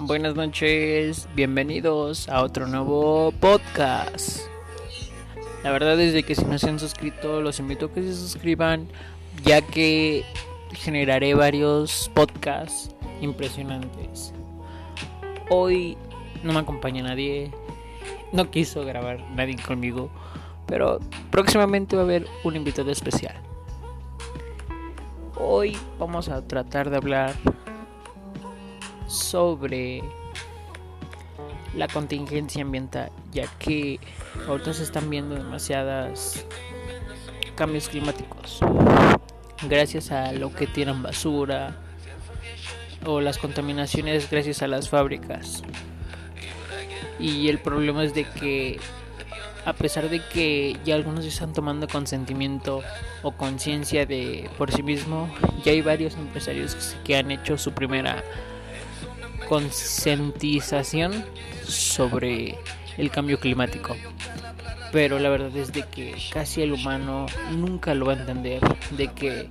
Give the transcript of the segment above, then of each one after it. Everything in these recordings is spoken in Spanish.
Buenas noches, bienvenidos a otro nuevo podcast. La verdad es que si no se han suscrito, los invito a que se suscriban, ya que generaré varios podcasts impresionantes. Hoy no me acompaña nadie, no quiso grabar nadie conmigo, pero próximamente va a haber un invitado especial. Hoy vamos a tratar de hablar sobre la contingencia ambiental, ya que ahorita se están viendo demasiadas cambios climáticos gracias a lo que tiran basura o las contaminaciones gracias a las fábricas. Y el problema es de que a pesar de que ya algunos están tomando consentimiento o conciencia de por sí mismo, ya hay varios empresarios que han hecho su primera concientización sobre el cambio climático. Pero la verdad es de que casi el humano nunca lo va a entender, de que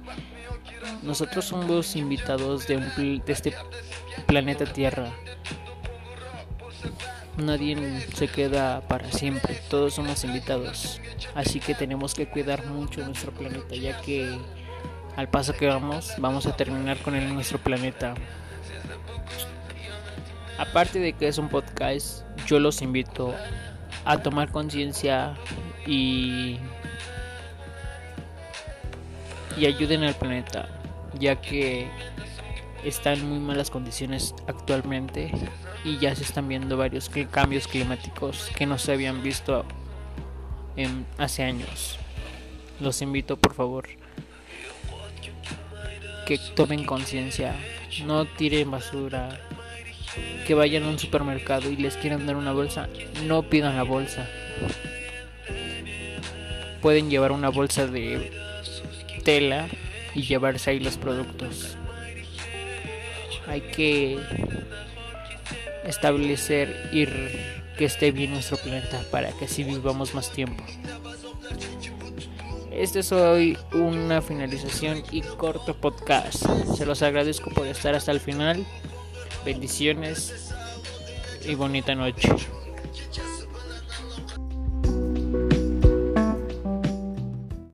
nosotros somos invitados de, un, de este planeta Tierra. Nadie se queda para siempre, todos somos invitados. Así que tenemos que cuidar mucho nuestro planeta, ya que al paso que vamos, vamos a terminar con el, nuestro planeta Aparte de que es un podcast, yo los invito a tomar conciencia y, y ayuden al planeta, ya que está en muy malas condiciones actualmente y ya se están viendo varios cambios climáticos que no se habían visto en, hace años. Los invito por favor que tomen conciencia, no tiren basura, que vayan a un supermercado y les quieran dar una bolsa, no pidan la bolsa. Pueden llevar una bolsa de tela y llevarse ahí los productos. Hay que establecer y que esté bien nuestro planeta para que así vivamos más tiempo. Este es hoy una finalización y corto podcast. Se los agradezco por estar hasta el final. Bendiciones y bonita noche.